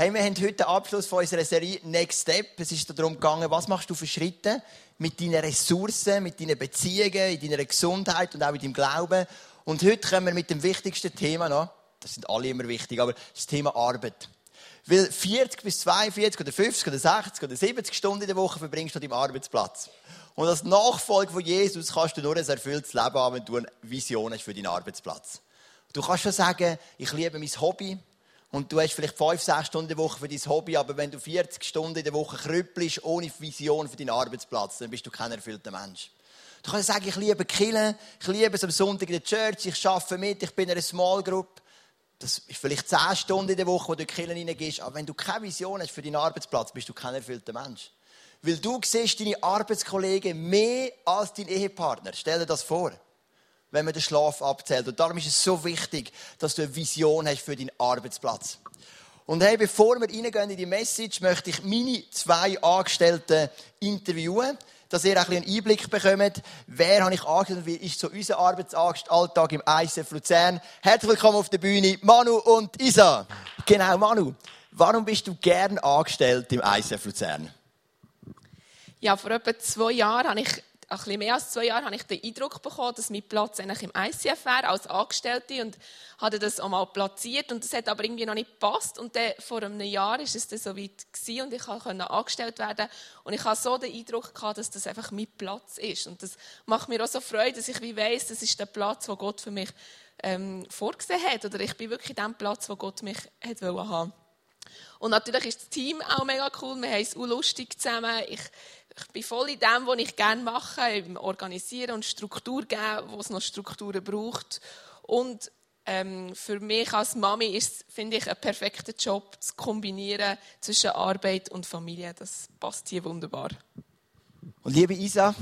Hey, wir haben heute den Abschluss von unserer Serie Next Step. Es ist darum gegangen, was machst du für Schritte mit deinen Ressourcen, mit deinen Beziehungen, in deiner Gesundheit und auch mit deinem Glauben. Und heute kommen wir mit dem wichtigsten Thema noch. Das sind alle immer wichtig, aber das Thema Arbeit. Weil 40 bis 42 oder 50 oder 60 oder 70 Stunden in der Woche verbringst du an deinem Arbeitsplatz. Und als Nachfolger von Jesus kannst du nur ein erfülltes Leben haben, wenn du eine Vision hast für deinen Arbeitsplatz. Du kannst schon sagen, ich liebe mein Hobby. Und du hast vielleicht 5, 6 Stunden in der Woche für dein Hobby, aber wenn du 40 Stunden in der Woche krüppelst, ohne Vision für deinen Arbeitsplatz, dann bist du kein erfüllter Mensch. Du kannst sagen, ich liebe Killen, ich liebe es am Sonntag in der Church, ich arbeite mit, ich bin in einer Small Group. Das ist vielleicht 10 Stunden in der Woche, wo du in die reingehst. Aber wenn du keine Vision hast für deinen Arbeitsplatz, bist du kein erfüllter Mensch. Weil du siehst deine Arbeitskollegen mehr als dein Ehepartner. Stell dir das vor. Wenn man den Schlaf abzählt. Und darum ist es so wichtig, dass du eine Vision hast für deinen Arbeitsplatz. Und hey, bevor wir reingehen in die Message, möchte ich meine zwei Angestellten interviewen, dass ihr ein einen Einblick bekommt, wer habe ich angestellt und wie ist so unser Arbeitsalltag im ICF Luzern. Herzlich willkommen auf der Bühne, Manu und Isa. Genau, Manu. Warum bist du gern angestellt im ICF Luzern? Ja, vor etwa zwei Jahren habe ich, ein bisschen mehr als zwei Jahren, habe ich den Eindruck bekommen, dass mein Platz eigentlich im ICF wäre, als Angestellte und hatte das auch mal platziert und das hat aber irgendwie noch nicht gepasst. Und dann, vor einem Jahr ist es dann so weit gewesen und ich konnte angestellt werden und ich hatte so den Eindruck gehabt, dass das einfach mein Platz ist. Und das macht mir auch so Freude, dass ich wie weiss, das ist der Platz, wo Gott für mich ähm, vorgesehen hat oder ich bin wirklich dem Platz, wo Gott mich hat haben und natürlich ist das Team auch mega cool. Wir haben es auch lustig zusammen. Ich, ich bin voll in dem, was ich gerne mache, im Organisieren und Struktur geben, wo es noch Strukturen braucht. Und ähm, für mich als Mami ist finde ich, ein perfekter Job zu kombinieren zwischen Arbeit und Familie. Das passt hier wunderbar. Und liebe Isa,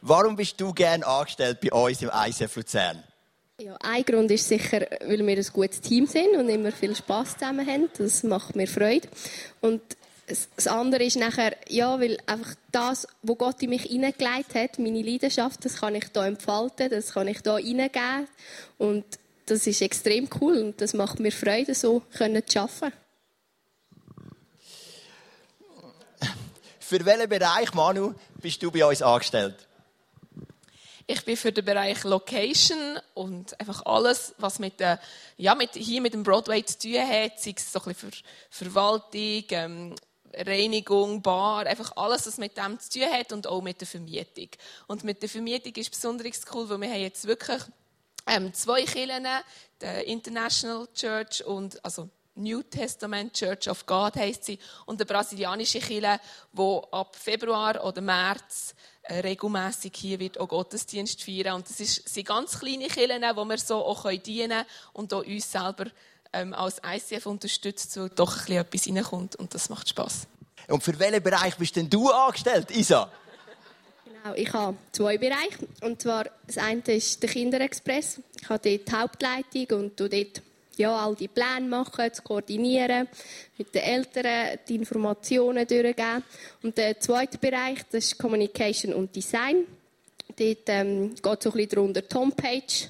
warum bist du gerne angestellt bei uns im ICF Luzern? Ja, ein Grund ist sicher, weil wir ein gutes Team sind und immer viel Spaß zusammen haben. Das macht mir Freude. Und das andere ist nachher, ja, weil einfach das, was Gott in mich hineingelegt hat, meine Leidenschaft, das kann ich hier entfalten, das kann ich hier hineingeben. Und das ist extrem cool und das macht mir Freude, so können zu arbeiten. Für welchen Bereich, Manu, bist du bei uns angestellt? Ich bin für den Bereich Location und einfach alles, was mit, der, ja, mit, hier mit dem Broadway zu tun hat, sei es so ein bisschen Verwaltung, ähm, Reinigung, Bar, einfach alles, was mit dem zu tun hat und auch mit der Vermietung. Und mit der Vermietung ist besonders cool, weil wir haben jetzt wirklich ähm, zwei Kirchen, die International Church und also New Testament Church of God heißt sie und der brasilianische Kirche, wo ab Februar oder März regelmäßig hier wird auch Gottesdienst feiern. Und das ist, sind ganz kleine Kirchen, wo wir so auch dienen können und auch uns selber ähm, als ICF unterstützt, so doch ein bisschen etwas reinkommt und das macht Spass. Und für welchen Bereich bist denn du angestellt, Isa? Genau, ich habe zwei Bereiche. Und zwar, das eine ist der Kinderexpress. Ich habe dort die Hauptleitung und dort ja, all die Pläne machen, zu koordinieren, mit den Eltern die Informationen durchgeben. Und der zweite Bereich, das ist Communication und Design. Dort ähm, geht es ein bisschen darunter, die Homepage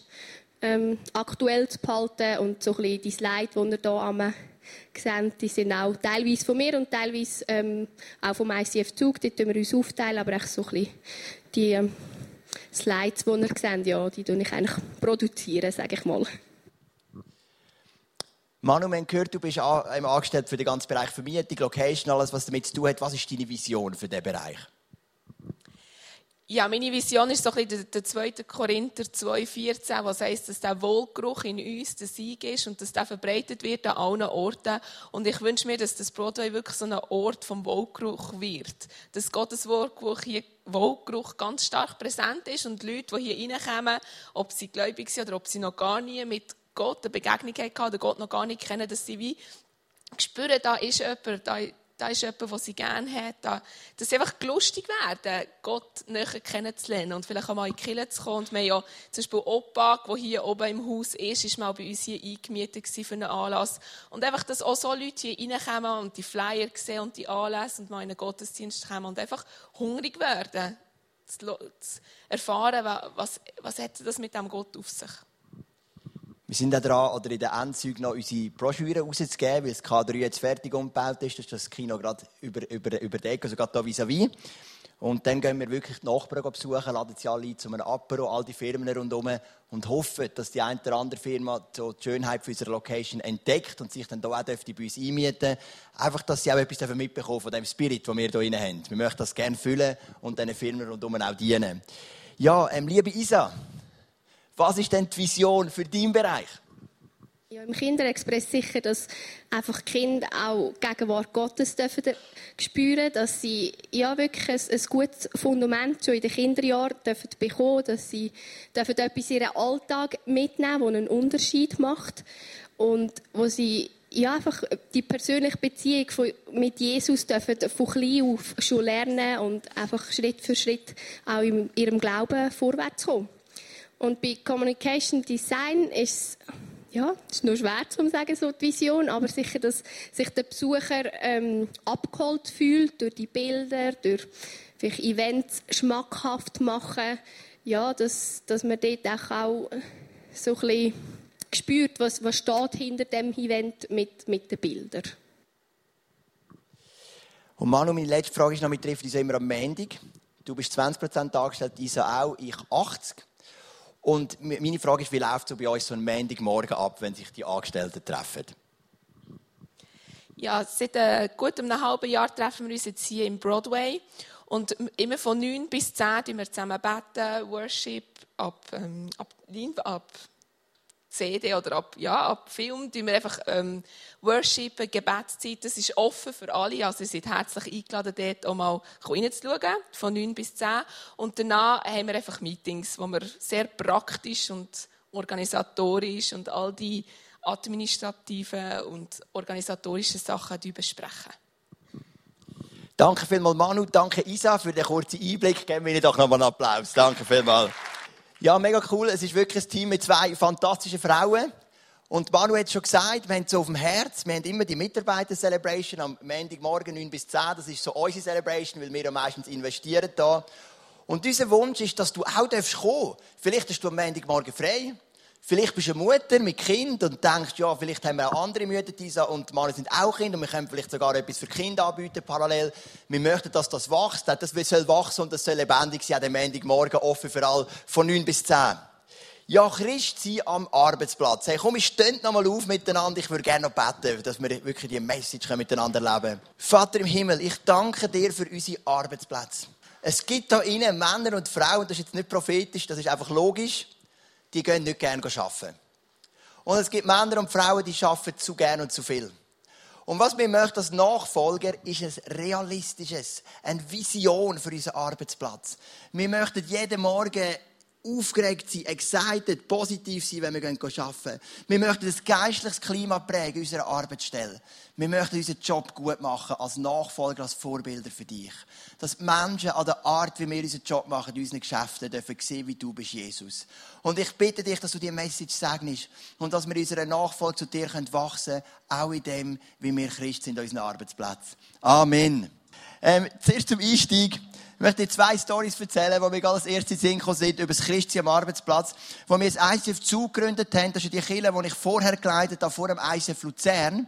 ähm, aktuell zu behalten und so ein bisschen die Slides, die ihr hier am sehen, die sind auch teilweise von mir und teilweise ähm, auch vom ICF Zug. Dort tun wir uns aufteilen, aber so die ähm, Slides, die ihr seht, ja, die ich eigentlich produzieren, sage ich mal. Manu, wir haben gehört, du bist angestellt für den ganzen Bereich Vermietung, Location, alles, was damit zu tun hat. Was ist deine Vision für diesen Bereich? Ja, meine Vision ist so ein bisschen der 2. Korinther 2,14, was heisst, dass der Wohlgeruch in uns der Sieg ist und dass der verbreitet wird an allen Orten. Und ich wünsche mir, dass das Broadway wirklich so ein Ort vom Wohlgeruch wird. Dass Gottes Wohlgeruch hier Wohlgeruch ganz stark präsent ist und die Leute, die hier reinkommen, ob sie gläubig sind oder ob sie noch gar nie mit Gott eine Begegnung hatten oder Gott noch gar nicht kennen, dass sie wie spüren, da ist jemand, da, da ist jemand, den sie gerne hat, da, dass sie einfach lustig werden, Gott näher kennenzulernen und vielleicht auch mal in die Kirche zu kommen. Und wir haben ja zum Beispiel Opa, der hier oben im Haus ist, ist mal bei uns hier eingemietet für einen Anlass. Und einfach, dass auch so Leute hier reinkommen und die Flyer sehen und die Anlässe und mal in einen Gottesdienst kommen und einfach hungrig werden, zu, zu erfahren, was, was hat das mit dem Gott auf sich. Wir sind auch dran, oder in den Endzügen noch unsere Broschüre rauszugeben, weil das K3 jetzt fertig umgebaut ist. Das ist das Kino gerade über, über, über also gerade hier vis-à-vis. -vis. Und dann gehen wir wirklich die Nachbarn besuchen, laden sie alle zu einem Apero, all die Firmen rundherum und hoffen, dass die eine oder andere Firma die Schönheit für unsere Location entdeckt und sich dann hier auch bei uns einmieten Einfach, dass sie auch etwas mitbekommen von dem Spirit, den wir hier haben. Wir möchten das gerne füllen und diesen Firmen rundherum auch dienen. Ja, ähm, liebe Isa, was ist denn die Vision für deinen Bereich? Ja, im Kinderexpress sicher, dass einfach die Kinder auch die Gegenwart Gottes dürfen spüren, dass sie ja wirklich ein, ein gutes Fundament schon in den Kinderjahren dürfen bekommen, dass sie dürfen etwas in ihren Alltag mitnehmen, das einen Unterschied macht und wo sie ja, einfach die persönliche Beziehung von, mit Jesus dürfen von klein auf schon lernen und einfach Schritt für Schritt auch in ihrem Glauben vorwärts kommen. Und bei Communication Design ist ja, es ist nur schwer zu sagen, so die Vision, aber sicher, dass sich der Besucher ähm, abgeholt fühlt durch die Bilder, durch vielleicht Events schmackhaft machen, ja, dass, dass man dort auch so ein bisschen spürt, was, was steht hinter dem Event mit, mit den Bildern. Und Manu, meine letzte Frage ist noch, wir treffen uns immer am Montag. Du bist 20% angestellt, Isa auch, ich 80. Und meine Frage ist, wie läuft so bei uns so ein Montagmorgen ab, wenn sich die Angestellten treffen? Ja, seit äh, gut einem halben Jahr treffen wir uns jetzt hier im Broadway. Und immer von 9 bis 10 beten wir zusammen beten, Worship, ab, ähm, ab, ab CD oder ab, ja, ab Film tun wir einfach ähm, Worshipen, Gebetszeit. Das ist offen für alle. Also, ihr seid herzlich eingeladen, dort auch mal reinzuschauen, von 9 bis 10. Und danach haben wir einfach Meetings, wo wir sehr praktisch und organisatorisch und all die administrativen und organisatorischen Sachen besprechen. Danke vielmals, Manu. Danke, Isa, für den kurzen Einblick. Geben wir Ihnen doch nochmal einen Applaus. Danke vielmals. Ja, mega cool. Es ist wirklich ein Team mit zwei fantastischen Frauen. Und Manu hat schon gesagt, wir haben so auf dem Herz, wir haben immer die Mitarbeiter-Celebration am Montagmorgen 9 bis 10. Das ist so unsere Celebration, weil wir ja meistens investieren da. Und unser Wunsch ist, dass du auch kommen darfst Vielleicht hast du am Montagmorgen frei. Vielleicht bist du eine Mutter mit Kind und denkst, ja, vielleicht haben wir auch andere Mütter, Isa und Männer sind auch Kinder und wir können vielleicht sogar etwas für Kinder anbieten parallel. Wir möchten, dass das wächst, das soll wachsen und das soll lebendig sein, am Montagmorgen offen für alle, von 9 bis 10. Ja, Christ sein am Arbeitsplatz. Hey, komm, wir stehen noch mal auf miteinander. Ich würde gerne noch beten, dass wir wirklich die Message miteinander leben Vater im Himmel, ich danke dir für unsere Arbeitsplätze. Es gibt da innen Männer und Frauen, das ist jetzt nicht prophetisch, das ist einfach logisch die gehen nicht gerne arbeiten. Und es gibt Männer und Frauen, die arbeiten zu gern und zu viel. Und was wir möchten als Nachfolger, ist ein realistisches, eine Vision für unseren Arbeitsplatz. Wir möchten jeden Morgen aufgeregt sein, excited, positiv sein, wenn wir arbeiten. Wir möchten ein geistliches Klima prägen in unserer Arbeitsstelle. Wir möchten unseren Job gut machen, als Nachfolger, als Vorbilder für dich. Dass Menschen an der Art, wie wir unseren Job machen, in unseren Geschäften, dürfen sehen, wie du bist, Jesus. Und ich bitte dich, dass du diese Message segnest und dass wir unserer Nachfolge zu dir wachsen können, auch in dem, wie wir Christ sind an unseren Arbeitsplätzen. Amen. Ähm, zuerst zum Einstieg. Ich möchte zwei Stories erzählen, die mir als erstes in Sinn sind, über das Christi am Arbeitsplatz, wo wir das ICF zugegründet haben. Das ist die Kirche, die ich vorher geleitet habe, vor dem ICF Luzern.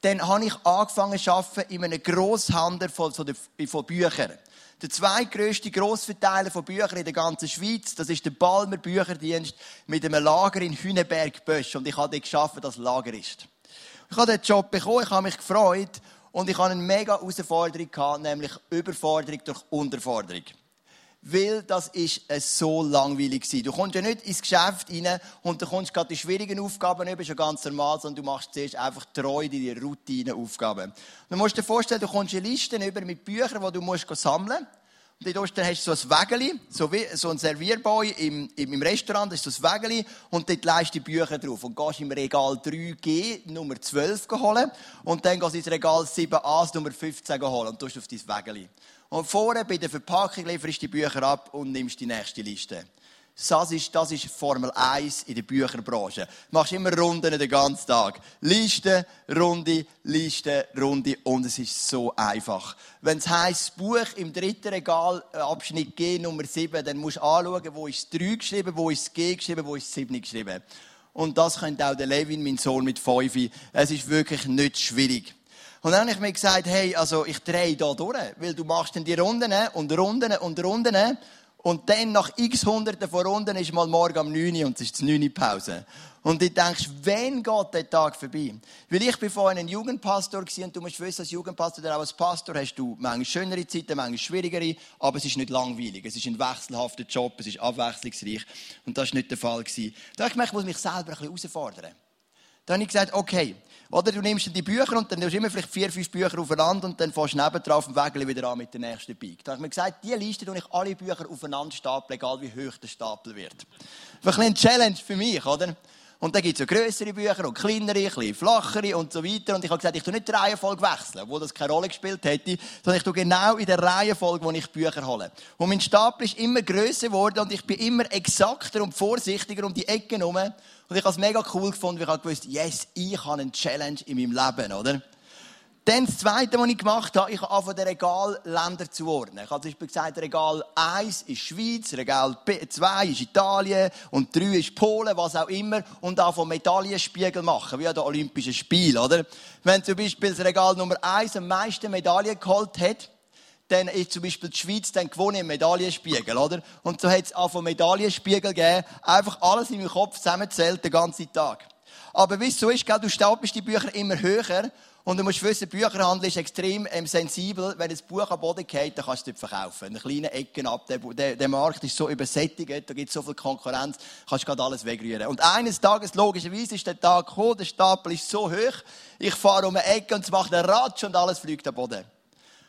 Dann habe ich angefangen zu arbeiten in einem Grosshandel von, von, Büchern. Der zweitgrößte Grossverteiler von Büchern in der ganzen Schweiz, das ist der Balmer Bücherdienst mit einem Lager in Hüneberg-Bösch. Und ich habe dort geschafft, als Lagerist. Ich habe den Job bekommen, ich habe mich gefreut. Und ich hatte eine mega Herausforderung, nämlich Überforderung durch Unterforderung. Weil das ist so langweilig war. Du kommst ja nicht ins Geschäft rein und du kommst gerade die schwierigen Aufgaben über, schon ganz normal, sondern du machst zuerst einfach treu die Routinenaufgaben. Du musst dir vorstellen, du kommst eine Liste über mit Büchern, die du musst sammeln musst. Und dort hast du so ein Wägeli, so, so ein Servierboy im, im, im Restaurant, das ist so ein Wägeli, und dort leist du die Bücher drauf. Und gehst im Regal 3G Nummer 12 holen, und dann gehst du ins Regal 7a Nummer 15 holen, und tust auf dein Wägeli. Und vorne bei der Verpackung lieferst du die Bücher ab und nimmst die nächste Liste. Das ist, das ist Formel 1 in der Bücherbranche. Du machst immer Runden den ganzen Tag. Liste, Runde, Liste, Runde. Und es ist so einfach. Wenn es heisst, Buch im dritten Regal, äh, Abschnitt G, Nummer 7, dann musst du anschauen, wo ist das 3 geschrieben, wo ist G geschrieben, wo ist das 7 geschrieben. Und das könnte auch der Levin, mein Sohn mit fünf. Es ist wirklich nicht schwierig. Und dann habe ich mir gesagt, hey, also ich drehe da durch, weil du machst dann die Runden und Runden und Runden und dann nach x Hunderten von Runden ist mal morgen um 9 Uhr und es ist die 9 Uhr Pause. Und du denkst, wann geht der Tag vorbei? Weil ich bin vorhin ein Jugendpastor und du musst wissen, als Jugendpastor oder auch als Pastor hast du manchmal schönere Zeiten, manchmal schwierigere, aber es ist nicht langweilig. Es ist ein wechselhafter Job, es ist abwechslungsreich. Und das war nicht der Fall. Da habe ich gemerkt, ich muss mich selber ein bisschen herausfordern. Dann habe ich gesagt, okay, oder du nimmst die Bücher und dann nimmst du immer vielleicht vier, fünf Bücher aufeinander und dann fährst du neben drauf und Weg wieder an mit der nächsten Bike. Dann habe ich mir gesagt, diese Liste tue ich alle Bücher aufeinander stapeln, egal wie hoch der Stapel wird. Ein eine Challenge für mich, oder? Und dann gibt es so grössere Bücher und kleinere, ein bisschen flachere und so weiter. Und ich habe gesagt, ich tue nicht die Reihenfolge wechseln, wo das keine Rolle gespielt hätte, sondern ich tue genau in der Reihenfolge, wo ich Bücher hole. Und mein Stapel ist immer grösser geworden und ich bin immer exakter und vorsichtiger um die Ecken herum. Und ich habe es mega cool gefunden, weil ich habe gewusst, yes, ich habe eine Challenge in meinem Leben, oder? Dann das Zweite, was ich gemacht habe, ich habe angefangen, den Regal Länder zu ordnen. Ich habe zum Beispiel gesagt, Regal 1 ist Schweiz, Regal 2 ist Italien und 3 ist Polen, was auch immer. Und anfangen Medaillenspiegel machen, wie an den Olympischen Spielen, oder? Wenn zum Beispiel das Regal Nummer 1 am meisten Medaillen geholt hat, dann ist zum Beispiel die Schweiz dann gewonnen im Medaillenspiegel, oder? Und so hat es auch von Medaillenspiegel gegeben, einfach alles in meinem Kopf zusammenzählt den ganzen Tag. Aber wie es so ist, gell, du stapelst die Bücher immer höher und du musst wissen, Bücherhandel ist extrem ähm, sensibel. Wenn ein Buch am Boden geht, dann kannst du es nicht verkaufen. In kleinen Ecken ab. Der, der, der, Markt ist so übersättigt, da gibt es so viel Konkurrenz, kannst du gerade alles wegrühren. Und eines Tages, logischerweise, ist der Tag gekommen, der Stapel ist so hoch, ich fahre um eine Ecke und es macht einen Ratsch und alles fliegt am Boden.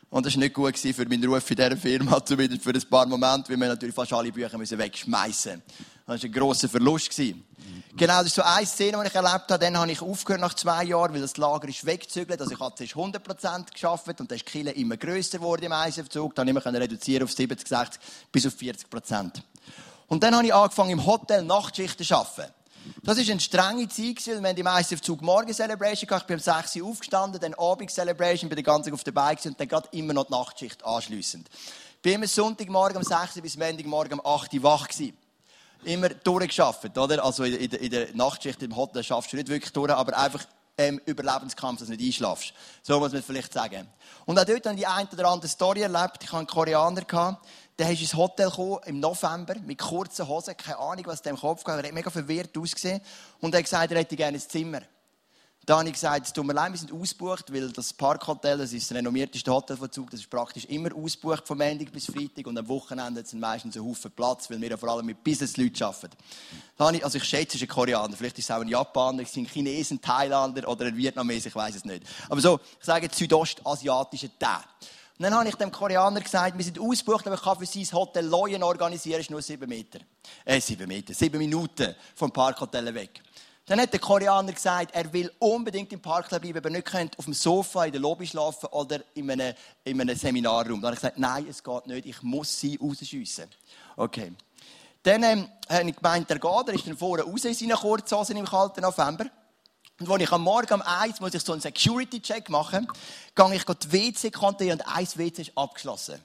Und das war nicht gut für meinen Ruf in dieser Firma, zumindest für ein paar Momente, weil wir natürlich fast alle Bücher wegschmeißen mussten. Das war ein grosser Verlust. Genau, das ist so eine Szene, die ich erlebt habe. Dann habe ich aufgehört nach zwei Jahren, weil das Lager ist weggezügelt. Also ich habe zuerst 100% geschafft und dann ist die Kille immer grösser geworden im Eisenverzug. Dann ich reduzieren auf 70, 60 bis auf 40%. Und dann habe ich angefangen im Hotel Nachtschichten zu arbeiten. Das war eine strenge Zeit, weil wir haben im ICF-Zug morgen Celebration gehabt. Ich bin um 6 Uhr aufgestanden, dann Abend Celebration, bin den ganzen auf dabei und dann gerade immer noch die Nachtschicht anschliessend. Ich bin immer Sonntagmorgen um 6 Uhr bis Montagmorgen um 8 Uhr wach gewesen. Immer durchgeschafft, oder? Also in, in, in, der Nachtschicht im Hotel schaffst du nicht wirklich durch, aber einfach ähm, Überlebenskampf, dass du nicht einschlafst. So muss man vielleicht sagen. Und auch dort habe ich die eine oder andere Story erlebt. Ich hatte einen Koreaner, gehabt, der ist ins Hotel im November mit kurzen Hosen, keine Ahnung, was dem Kopf ging. Er hat mega verwirrt ausgesehen und er hat gesagt, er hätte gerne ein Zimmer. Dann habe ich gesagt, es tut mir leid, wir sind ausgebucht, weil das Parkhotel, das ist das renommierteste Hotel von Zug, das ist praktisch immer ausgebucht von Montag bis Freitag und am Wochenende sind meistens ein Haufen Platz, weil wir ja vor allem mit Businessleuten arbeiten. Ich, also ich schätze, es ist ein Koreaner, vielleicht ist es auch ein Japaner, es sind Chinesen, Thailander oder ein Vietnameser, ich weiß es nicht. Aber so, ich sage südostasiatische Teil. Und dann habe ich dem Koreaner gesagt, wir sind ausgebucht, aber ich kann für sein Hotel Leuen organisieren, ist nur sieben Meter. Äh, sieben Meter, sieben Minuten vom Parkhotel weg. Dann hat der Koreaner gesagt, er will unbedingt im Park bleiben, aber nicht auf dem Sofa in der Lobby schlafen oder in einem, in einem Seminarraum. Dann habe ich gesagt, nein, es geht nicht, ich muss sie rausschiessen. Okay. Dann ähm, habe ich gemeint, er geht, er ist dann vorne raus in seinen Kurzhosen im kalten November. Und als ich am Morgen um eins muss ich so einen Security-Check machen, gehe ich die WC kontrollieren und ein WC ist abgeschlossen.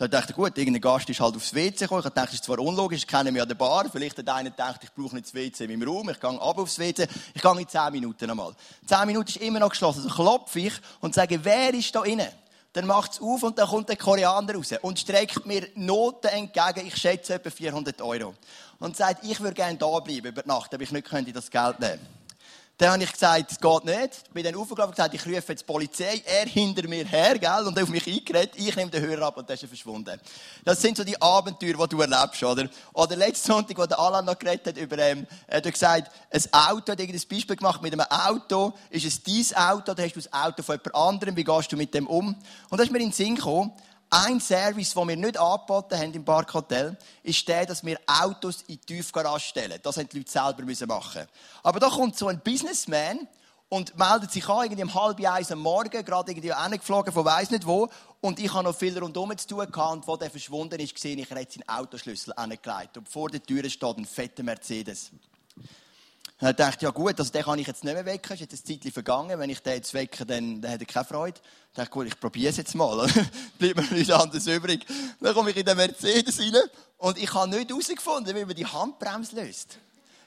Da dachte ich, gut, irgendein Gast ist halt aufs WC gekommen. Ich dachte, das ist zwar unlogisch, ich kenne mich an der Bar. Vielleicht hat einer gedacht, ich brauche nicht das WC in meinem Raum. Ich gehe ab aufs WC. Ich gehe in 10 Minuten einmal. 10 Minuten ist immer noch geschlossen. Also klopfe ich und sage, wer ist da innen? Dann macht es auf und dann kommt der Koreaner raus und streckt mir Noten entgegen. Ich schätze etwa 400 Euro. Und sagt, ich würde gerne da bleiben über Nacht, aber ich nicht könnte das Geld nehmen. Dann habe ich gesagt, es geht nicht. Ich bin dann aufgelaufen und gesagt, ich rufe jetzt die Polizei. Er hinter mir her, gell, und auf mich eingeredet. Ich nehme den Hörer ab und der ist verschwunden. Das sind so die Abenteuer, die du erlebst, oder? Oder letzten Sonntag, wo der Alan noch geredet hat über, ähm, er hat gesagt, ein Auto, hat irgendein Beispiel gemacht mit einem Auto. Ist es dein Auto oder hast du das Auto von jemand anderem? Wie gehst du mit dem um? Und da ist mir in den Sinn gekommen, ein Service, den wir nicht angeboten haben im Parkhotel, ist der, dass wir Autos in die Tiefgarage stellen. Das haben die Leute selber machen. Aber da kommt so ein Businessman und meldet sich an, irgendwie um halb eins am Morgen, gerade irgendwie angeflogen von weiss nicht wo. Und ich habe noch viel rundherum zu tun. Und wo der verschwunden ist, gesehen, ich hätte seinen Autoschlüssel angelegt. Und vor der Tür steht ein fetter Mercedes. Und er dachte, ja gut, also den kann ich jetzt nicht mehr wecken, ist jetzt ein Zeitchen vergangen, wenn ich den jetzt wecke, dann, dann hat er keine Freude. Ich dachte, gut, ich probiere es jetzt mal, bleibt mir nichts anderes übrig. Dann komme ich in den Mercedes rein und ich habe nicht herausgefunden, wie man die Handbremse löst.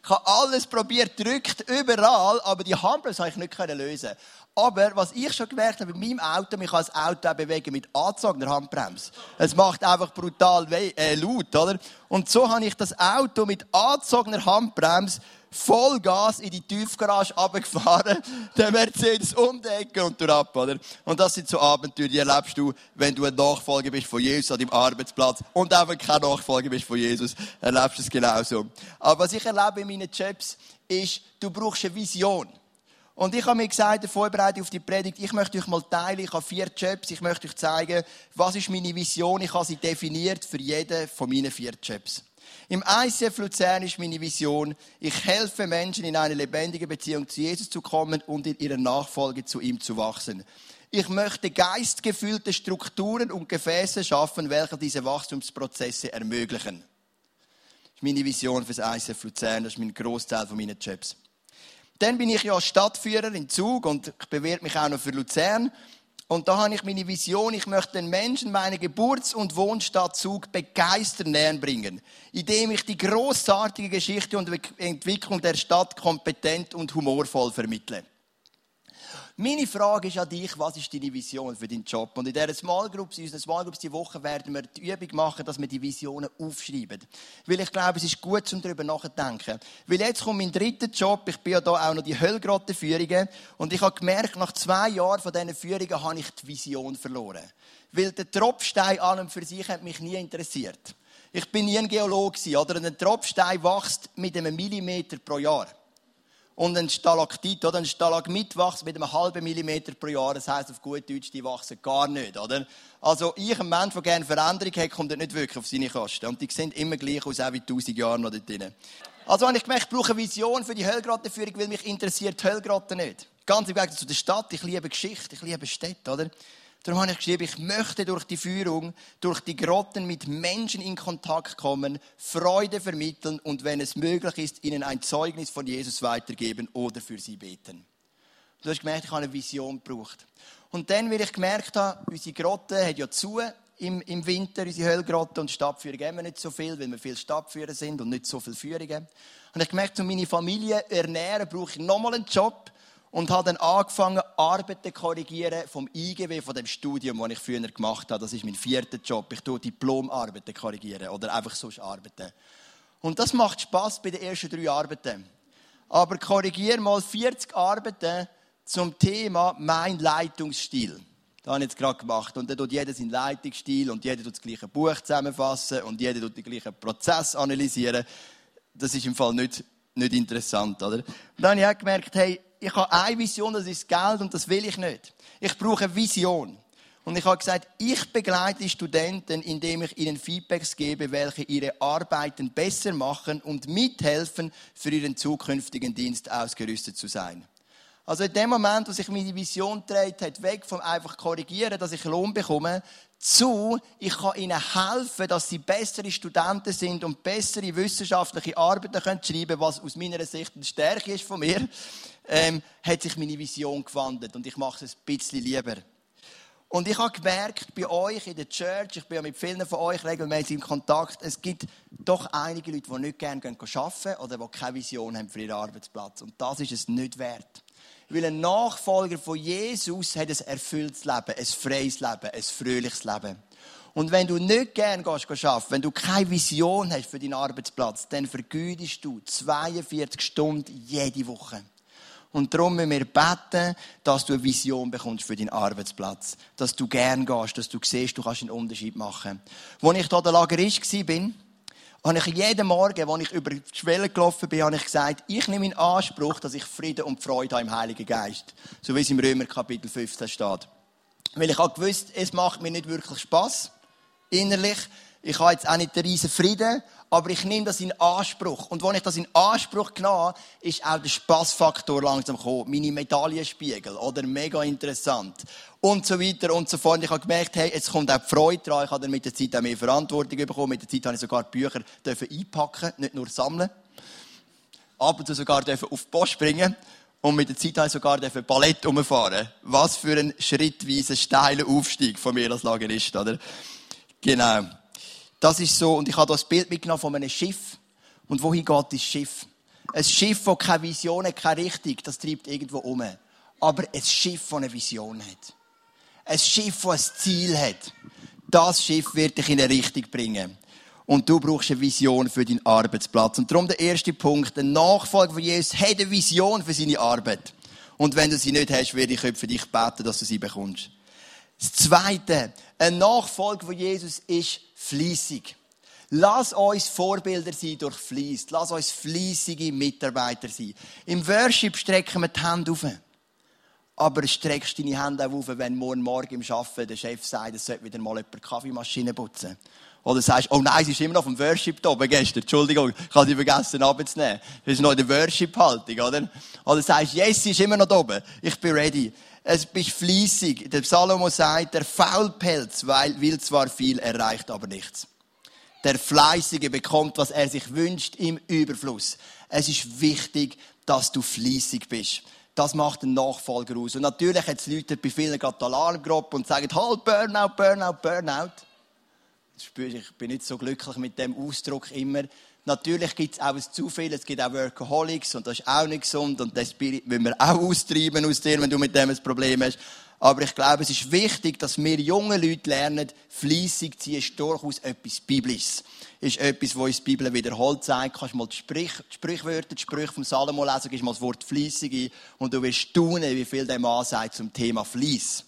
Ich habe alles probiert, drückt überall, aber die Handbremse habe ich nicht lösen aber was ich schon gemerkt habe bei meinem Auto, ich kann das Auto auch bewegen mit angezogener Handbremse. Es macht einfach brutal äh, laut, oder? Und so habe ich das Auto mit angezogener Handbremse Vollgas in die Tiefgarage runtergefahren, den Mercedes um die Ecke und ab, oder? Und das sind so Abenteuer, die erlebst du, wenn du ein Nachfolger bist von Jesus an deinem Arbeitsplatz und du kein Nachfolger bist von Jesus, erlebst du es genauso. Aber was ich erlebe in meinen Jobs, ist, du brauchst eine Vision. Und ich habe mir gesagt, in Vorbereitung auf die Predigt, ich möchte euch mal teilen, ich habe vier Jobs, ich möchte euch zeigen, was ist meine Vision, ich habe sie definiert für jeden von meinen vier Jobs. Im ICF Luzern ist meine Vision, ich helfe Menschen in eine lebendige Beziehung zu Jesus zu kommen und in ihrer Nachfolge zu ihm zu wachsen. Ich möchte geistgefüllte Strukturen und Gefäße schaffen, welche diese Wachstumsprozesse ermöglichen. Das ist meine Vision für das ICF Luzern, das ist mein Großteil von meinen Jobs. Dann bin ich ja Stadtführer in Zug und ich bewerbe mich auch noch für Luzern. Und da habe ich meine Vision, ich möchte den Menschen meine Geburts- und Wohnstadt Zug begeistern näher bringen, indem ich die großartige Geschichte und Entwicklung der Stadt kompetent und humorvoll vermittle. Meine Frage ist an dich, was ist deine Vision für deinen Job? Und in dieser Small Group, in unseren Small Groups die Woche werden wir die Übung machen, dass wir die Visionen aufschreiben. Weil ich glaube, es ist gut, um darüber nachzudenken. Weil jetzt kommt mein dritter Job, ich bin ja da auch noch die Höllgrottenführungen und ich habe gemerkt, nach zwei Jahren von diesen Führungen habe ich die Vision verloren. Weil der Tropfstein und für sich hat mich nie interessiert. Ich bin nie ein Geologe, oder? ein Tropfstein wächst mit einem Millimeter pro Jahr und ein Stalaktit oder ein Stalagmit wächst mit einem halben Millimeter pro Jahr. Das heisst auf gut Deutsch, die wachsen gar nicht, oder? Also, ich, ein Mensch, der gerne Veränderung hat, kommt nicht wirklich auf seine Kosten. Und die sehen immer gleich aus, auch wie tausend Jahre noch dort drin. Also, habe ich gemerkt, ich brauche eine Vision für die Höllgrottenführung, weil mich interessiert die Höllgrotte nicht. Ganz im Gegensatz zu der Stadt. Ich liebe Geschichte, ich liebe Städte, oder? Darum habe ich geschrieben, ich möchte durch die Führung, durch die Grotten mit Menschen in Kontakt kommen, Freude vermitteln und wenn es möglich ist, ihnen ein Zeugnis von Jesus weitergeben oder für sie beten. Du hast gemerkt, ich habe eine Vision gebraucht. Und dann, weil ich gemerkt habe, unsere Grotte hat ja zu im, im Winter, unsere Höllgrotte und Stadtführungen haben wir nicht so viel, weil wir viel Stadtführer sind und nicht so viele Führungen. Und ich gemerkt, um meine Familie ernähren, brauche ich nochmal einen Job, und habe dann angefangen, Arbeiten zu korrigieren vom IGW, von dem Studium, das ich früher gemacht habe. Das ist mein vierter Job. Ich tue Diplomarbeiten korrigieren oder einfach sonst arbeiten. Und das macht Spaß bei den ersten drei Arbeiten. Aber korrigiere mal 40 Arbeiten zum Thema mein Leitungsstil. Das habe ich jetzt gerade gemacht. Und dann tut jeder seinen Leitungsstil und jeder tut das gleiche Buch zusammenfassen und jeder tut den gleichen Prozess analysieren. Das ist im Fall nicht, nicht interessant, oder? Und dann habe ich auch gemerkt, hey, ich habe eine Vision, das ist Geld und das will ich nicht. Ich brauche eine Vision. Und ich habe gesagt, ich begleite Studenten, indem ich ihnen Feedbacks gebe, welche ihre Arbeiten besser machen und mithelfen, für ihren zukünftigen Dienst ausgerüstet zu sein. Also in dem Moment, wo sich meine Vision dreht hat, weg vom einfach korrigieren, dass ich Lohn bekomme, zu, ich kann ihnen helfen, dass sie bessere Studenten sind und bessere wissenschaftliche Arbeiten können schreiben was aus meiner Sicht eine Stärke ist von mir, ähm, hat sich meine Vision gewandelt und ich mache es ein bisschen lieber. Und ich habe gemerkt, bei euch in der Church, ich bin ja mit vielen von euch regelmäßig in Kontakt, es gibt doch einige Leute, die nicht gerne arbeiten oder die keine Vision haben für ihren Arbeitsplatz. Und das ist es nicht wert. Weil ein Nachfolger von Jesus hat ein erfülltes Leben, ein freies Leben, ein fröhliches Leben. Und wenn du nicht gerne gehst, arbeiten, wenn du keine Vision hast für deinen Arbeitsplatz, dann vergütest du 42 Stunden jede Woche. Und darum müssen wir beten, dass du eine Vision bekommst für deinen Arbeitsplatz. Dass du gern gehst, dass du siehst, du kannst einen Unterschied machen. Als ich hier der Lagerist war, habe ich jeden Morgen, als ich über die Schwelle gelaufen bin, habe ich gesagt, ich nehme in Anspruch, dass ich Frieden und Freude habe im Heiligen Geist. So wie es im Römer Kapitel 15 steht. Weil ich habe gewusst, es macht mir nicht wirklich Spass innerlich. Ich habe jetzt auch nicht den riesen Frieden, aber ich nehme das in Anspruch. Und wenn ich das in Anspruch genommen ist auch der Spaßfaktor langsam gekommen. Meine Medaillenspiegel, oder? Mega interessant. Und so weiter und so fort. Ich habe gemerkt, hey, jetzt kommt auch die Freude dran. Ich habe dann mit der Zeit auch mehr Verantwortung bekommen. Mit der Zeit habe ich sogar Bücher einpacken, nicht nur sammeln. Ab und zu sogar auf die Post bringen. Und mit der Zeit habe ich sogar Ballett umfahren. Was für ein schrittweiser, steiler Aufstieg von mir als Lagerist, oder? Genau. Das ist so. Und ich habe das Bild mitgenommen von einem Schiff. Und wohin geht das Schiff? Ein Schiff, das keine Vision hat, keine Richtung, das treibt irgendwo um. Aber ein Schiff, das eine Vision hat. Ein Schiff, das ein Ziel hat. Das Schiff wird dich in eine Richtung bringen. Und du brauchst eine Vision für deinen Arbeitsplatz. Und darum der erste Punkt. Ein Nachfolger von Jesus hat eine Vision für seine Arbeit. Und wenn du sie nicht hast, werde ich für dich beten, dass du sie bekommst. Das Zweite. Ein Nachfolger von Jesus ist fließig. Lass uns Vorbilder sein durch Fließ. Lass uns fließige Mitarbeiter sein. Im Worship strecken wir die Hände auf. Aber streckst deine Hände auch auf, wenn morgen Morgen im Arbeiten der Chef sagt, es sollte wieder mal jemand Kaffeemaschine putzen. Oder sagst, oh nein, sie ist immer noch vom Worship da oben gestern. Entschuldigung, ich habe sie vergessen abzunehmen. Das ist noch in der Worship-Haltung, oder? Oder sagst, yes, sie ist immer noch da oben. Ich bin ready. Es bist fließig. Der Salomo sagt, der Faulpelz will zwar viel, erreicht aber nichts. Der Fleißige bekommt, was er sich wünscht, im Überfluss. Es ist wichtig, dass du fließig bist. Das macht einen Nachfolger aus. Und natürlich hat es Leute bei vielen gerade Alarmgruppen und sagen, halt, Burnout, Burnout, Burnout. Ich bin nicht so glücklich mit dem Ausdruck immer. Natürlich gibt es auch zu viel, es gibt auch Workaholics und das ist auch nicht gesund und das müssen wir auch austreiben aus dir, wenn du mit dem ein Problem hast. Aber ich glaube, es ist wichtig, dass wir junge Leute lernen, fließig zu sein, ist durchaus etwas Biblisches. Ist etwas, wo uns die Bibel wiederholt sagt. Kannst mal die, Sprich, die Sprichwörter, die Sprüche vom Salomo lesen, gibst mal das Wort fließig ein und du wirst staunen, wie viel der Mann sagt zum Thema Fließ.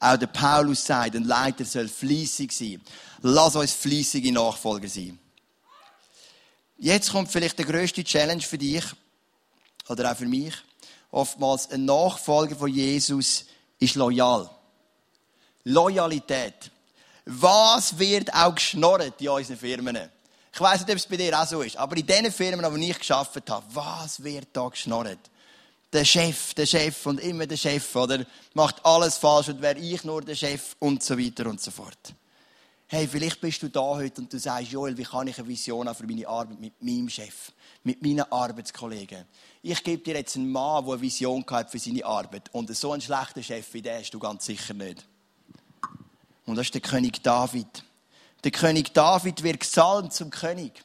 Auch der Paulus sagt, ein Leiter soll fließig sein. Lass uns fließige Nachfolger sein. Jetzt kommt vielleicht der größte Challenge für dich oder auch für mich. Oftmals ein Nachfolger von Jesus ist loyal. Loyalität. Was wird auch geschnorrt in unseren Firmen? Ich weiß nicht, ob es bei dir auch so ist, aber in den Firmen, die ich geschafft habe, was wird da geschnorrt? Der Chef, der Chef und immer der Chef, oder? Macht alles falsch und wäre ich nur der Chef und so weiter und so fort. Hey, vielleicht bist du da heute und du sagst, Joel, wie kann ich eine Vision haben für meine Arbeit mit meinem Chef, mit meinen Arbeitskollegen? Ich gebe dir jetzt einen Mann, der eine Vision hat für seine Arbeit. Und so einen schlechten Chef wie der hast du ganz sicher nicht. Und das ist der König David. Der König David wird gesalbt zum König.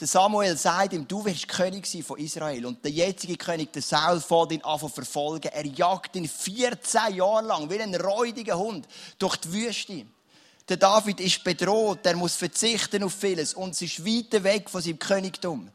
Der Samuel sagt ihm, du wirst König sein von Israel. Und der jetzige König, der Saul, fährt ihn an verfolgen. Er jagt ihn 14 Jahre lang wie ein räudiger Hund durch die Wüste. Der David ist bedroht, er muss verzichten auf vieles und es ist weit weg von seinem Königtum.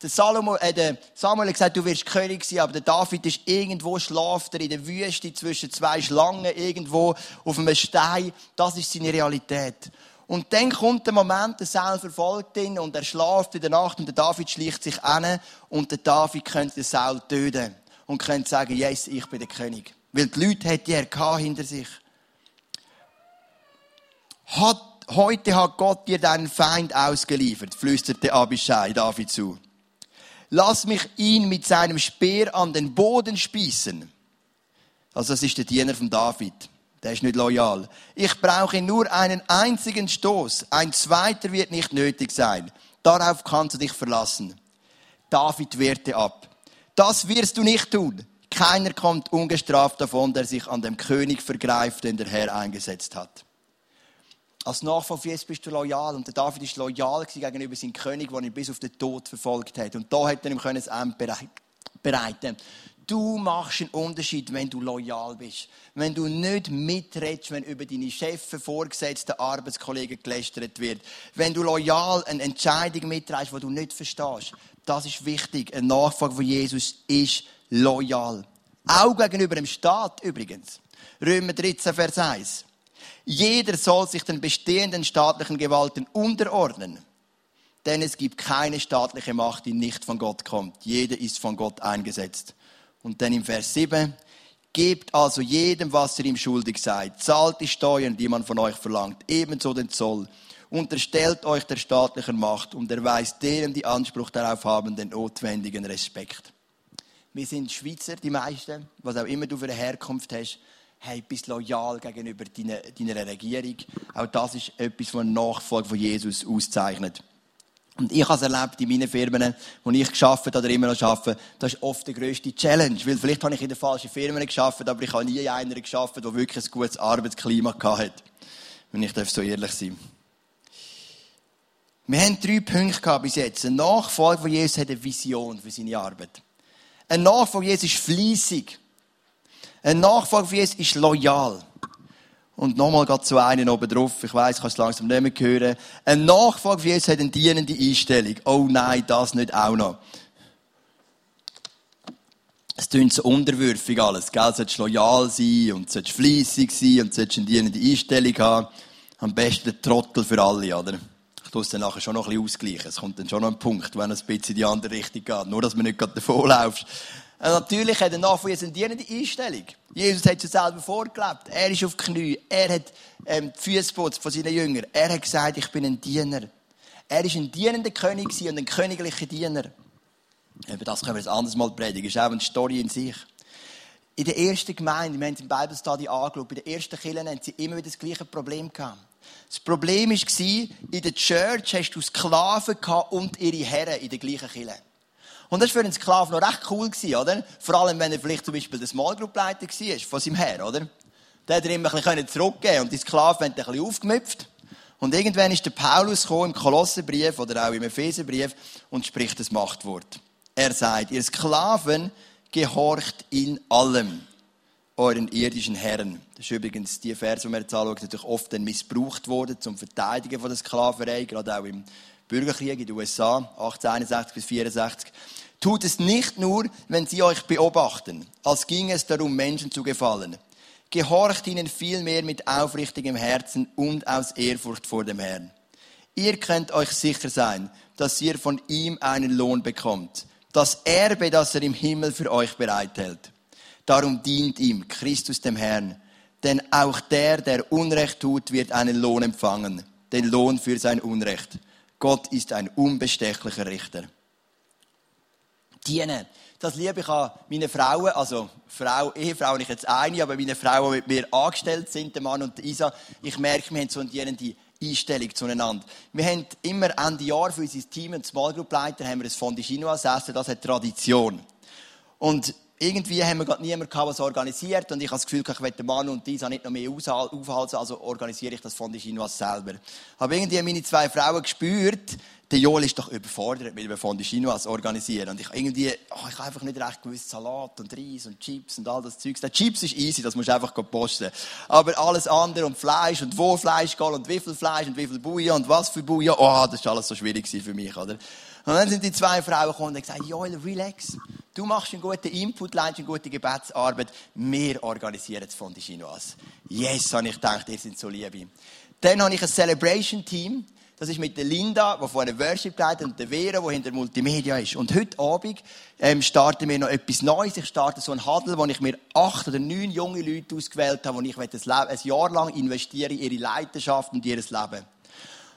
Der, Salomo, äh, der Samuel hat gesagt, du wirst König sein, aber der David ist irgendwo, schlaft er in der Wüste zwischen zwei Schlangen, irgendwo auf einem Stein. Das ist seine Realität. Und dann kommt der Moment, der Saul verfolgt ihn und er schlaft in der Nacht und der David schleicht sich an und der David könnte den Saul töten und könnte sagen, yes, ich bin der König. Weil die Leute hätte er hinter sich. Hat, heute hat Gott dir deinen Feind ausgeliefert, flüsterte Abishai David zu. Lass mich ihn mit seinem Speer an den Boden spießen. Also das ist der Diener von David. Der ist nicht loyal. Ich brauche nur einen einzigen Stoß. Ein zweiter wird nicht nötig sein. Darauf kannst du dich verlassen. David wehrte ab. Das wirst du nicht tun. Keiner kommt ungestraft davon, der sich an dem König vergreift, den der Herr eingesetzt hat. Als Nachfolger Jesus bist du loyal. Und der David ist loyal gegenüber seinem König, der ihn bis auf den Tod verfolgt hat. Und da hat er ihm das Amt bereiten Du machst einen Unterschied, wenn du loyal bist. Wenn du nicht mitredest, wenn über deine Chefs, Vorgesetzten, Arbeitskollegen gelästert wird. Wenn du loyal eine Entscheidung mitreißt, die du nicht verstehst. Das ist wichtig. Ein Nachfolger von Jesus ist loyal. Auch gegenüber dem Staat übrigens. Römer 13, Vers 1. Jeder soll sich den bestehenden staatlichen Gewalten unterordnen. Denn es gibt keine staatliche Macht, die nicht von Gott kommt. Jeder ist von Gott eingesetzt. Und dann im Vers 7. Gebt also jedem, was ihr ihm schuldig seid. Zahlt die Steuern, die man von euch verlangt. Ebenso den Zoll. Unterstellt euch der staatlichen Macht und erweist denen, die Anspruch darauf haben, den notwendigen Respekt. Wir sind Schweizer, die meisten, was auch immer du für eine Herkunft hast hey, bist loyal gegenüber deiner, deiner Regierung. Auch das ist etwas, was Nachfolge von Jesus auszeichnet. Und ich habe es erlebt in meinen Firmen, wo ich geschafft oder immer noch arbeite, das ist oft die grösste Challenge. Weil vielleicht habe ich in den falschen Firmen geschafft, aber ich habe nie in einer geschafft, die wirklich ein gutes Arbeitsklima hatte. Wenn ich so ehrlich sein Wir haben drei Punkte bis jetzt. Ein Nachfolger von Jesus hat eine Vision für seine Arbeit. Ein Nachfolger von Jesus ist fleissig. Ein Nachfolger von Jesus ist loyal. Und nochmal gerade zu einem oben drauf. Ich ich kann es langsam nicht mehr hören. Ein Nachfolger von Jesus hat eine dienende Einstellung. Oh nein, das nicht auch noch. Es klingt so unterwürfig alles, gell? Du solltest loyal sein und solltest fleissig sein und solltest eine dienende Einstellung haben. Am besten der Trottel für alle, oder? Ich tue es dann nachher schon noch ein bisschen ausgleichen. Es kommt dann schon noch ein Punkt, wenn es ein bisschen in die andere Richtung geht. Nur, dass man nicht gerade davon läuft. Und natürlich hat er nach Jesus eine dienende Einstellung. Jesus hat es selber vorgelebt. Er ist auf Knie. Er hat ähm, die Füße von seinen Jüngern. Er hat gesagt, ich bin ein Diener. Er ist ein dienender König und ein königlicher Diener. Über das können wir ein anderes Mal predigen. Das ist auch eine Story in sich. In der ersten Gemeinde, wir haben es im Bibelstudy angeschaut, bei der ersten Kirche haben sie immer wieder das gleiche Problem gehabt. Das Problem war, in der Church hast du Sklaven und ihre Herren in der gleichen Kirche. Und das war für einen Sklaven noch recht cool, oder? Vor allem, wenn er vielleicht zum Beispiel der Small Group Leiter war, von seinem Herr, oder? Der hat er ihm ein bisschen zurückgeben und die Sklaven haben ein bisschen aufgemüpft. Und irgendwann ist der Paulus gekommen, im Kolossenbrief oder auch im Epheserbrief und spricht das Machtwort. Er sagt, ihr Sklaven, gehorcht in allem euren irdischen Herren. Das ist übrigens die Verse, die wir jetzt anschauen, natürlich oft dann missbraucht worden zum Verteidigen von der Sklaverei, gerade auch im Bürgerkrieg in den USA, 1861 bis 64. Tut es nicht nur, wenn sie euch beobachten, als ging es darum, Menschen zu gefallen. Gehorcht ihnen vielmehr mit aufrichtigem Herzen und aus Ehrfurcht vor dem Herrn. Ihr könnt euch sicher sein, dass ihr von ihm einen Lohn bekommt. Das Erbe, das er im Himmel für euch bereithält. Darum dient ihm Christus dem Herrn. Denn auch der, der Unrecht tut, wird einen Lohn empfangen. Den Lohn für sein Unrecht. Gott ist ein unbestechlicher Richter. Dienen. Das liebe ich an meine Frauen, also Frau, Ehefrau nicht jetzt eine, aber meine Frauen, die mit mir angestellt sind, der Mann und die Isa. Ich merke, wir haben so eine dienende Einstellung zueinander. Wir haben immer Ende Jahr für unser Team und Small Group Leiter haben wir ein Fondue Chinois essen, das hat Tradition. Und irgendwie haben wir gerade niemanden gehabt, es organisiert. Und ich habe das Gefühl, ich will den Mann und Isa nicht noch mehr aufhalten, also organisiere ich das von der Chinois selber. Aber irgendwie meine zwei Frauen gespürt, der Joel ist doch überfordert mit dem Fondue Chinois organisieren. Und ich irgendwie, oh, ich habe einfach nicht recht gewusst, Salat und Reis und Chips und all das Zeugs. Der Chips ist easy, das musst du einfach posten. Aber alles andere und Fleisch und wo Fleisch geht und wie viel Fleisch und wie viel Bouillon und was für Bouillon, oh, das war alles so schwierig für mich, oder? Und dann sind die zwei Frauen gekommen und gesagt, Joel, relax. Du machst einen guten Input, leitest eine gute Gebetsarbeit. Wir organisieren das Fondue Chinois. Yes, habe ich gedacht, ihr seid so liebe. Dann habe ich ein Celebration-Team. Das ist mit der Linda, die vorne Worship leitet, und der Vera, die hinter Multimedia ist. Und heute Abend ähm, starten wir noch etwas Neues. Ich starte so einen Huddle, wo ich mir acht oder neun junge Leute ausgewählt habe, wo ich ein Jahr lang investiere in ihre Leidenschaft und ihr Leben.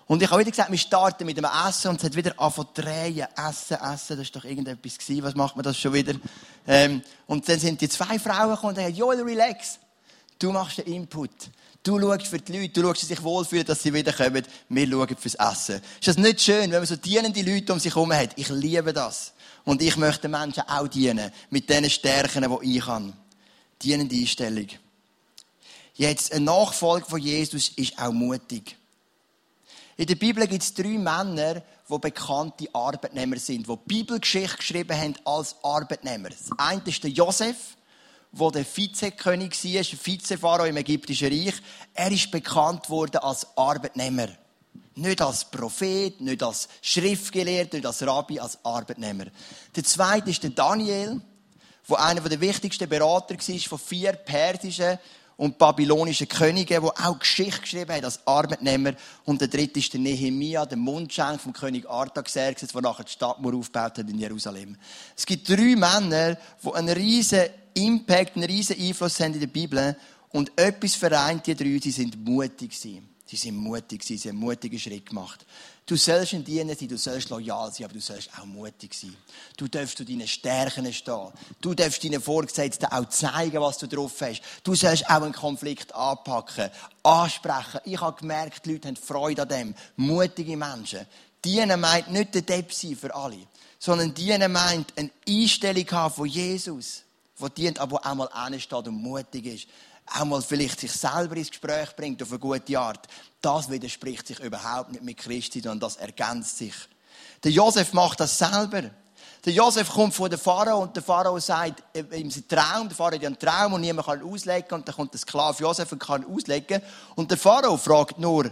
Und ich habe wieder gesagt, wir starten mit einem Essen und es hat wieder angefangen zu drehen. Essen, Essen, das war doch irgendetwas gewesen. Was macht man das schon wieder? Ähm, und dann sind die zwei Frauen gekommen und haben Joel, relax. Du machst den Input. Du schaust für die Leute, du schaust, dass sie sich wohlfühlen, dass sie wiederkommen. Wir schauen fürs Essen. Ist das nicht schön, wenn man so dienende Leute um sich herum hat? Ich liebe das. Und ich möchte Menschen auch dienen. Mit den Stärken, die ich habe. Dienende Einstellung. Jetzt, ein Nachfolger von Jesus ist auch mutig. In der Bibel gibt es drei Männer, die bekannte Arbeitnehmer sind, die Bibelgeschichte geschrieben haben als Arbeitnehmer. Das eine ist der Josef, der der Vizekönig war, ein Vizepharao im ägyptischen Reich. Er ist bekannt worden als Arbeitnehmer. Nicht als Prophet, nicht als Schriftgelehrter, nicht als Rabbi, als Arbeitnehmer. Der zweite ist der Daniel, der einer der wichtigsten Berater war von vier persischen und babylonischen Könige, die auch Geschichte geschrieben haben als Arbeitnehmer. Und der dritte ist der Nehemia, der Mundschenk vom König Artaxerxes, der nachher die Stadtmauer aufgebaut hat in Jerusalem. Es gibt drei Männer, die einen riesen Impact, einen riesen Einfluss haben in der Bibel. Und etwas vereint die drei, sie sind mutig gewesen. Sie sind mutig sie haben mutige Schritte gemacht. Du sollst ein Diener sein, du sollst loyal sein, aber du sollst auch mutig sein. Du darfst zu deinen Stärken stehen. Du darfst deinen Vorgesetzten auch zeigen, was du drauf hast. Du sollst auch einen Konflikt anpacken, ansprechen. Ich habe gemerkt, die Leute haben Freude an dem. Mutige Menschen. Dienen meint nicht der Depp sein für alle, sondern dienen meint eine Einstellung haben von Jesus, der dient, aber auch mal steht und mutig ist. Auch mal vielleicht sich selber ins Gespräch bringt, auf eine gute Art, das widerspricht sich überhaupt nicht mit Christi, sondern das ergänzt sich. Der Josef macht das selber. Der Josef kommt vor den Pharao und der Pharao sagt ihm seinen Traum. Der Pharao hat einen Traum und niemand kann auslegen. Und dann kommt der Sklave Josef und kann auslegen. Und der Pharao fragt nur,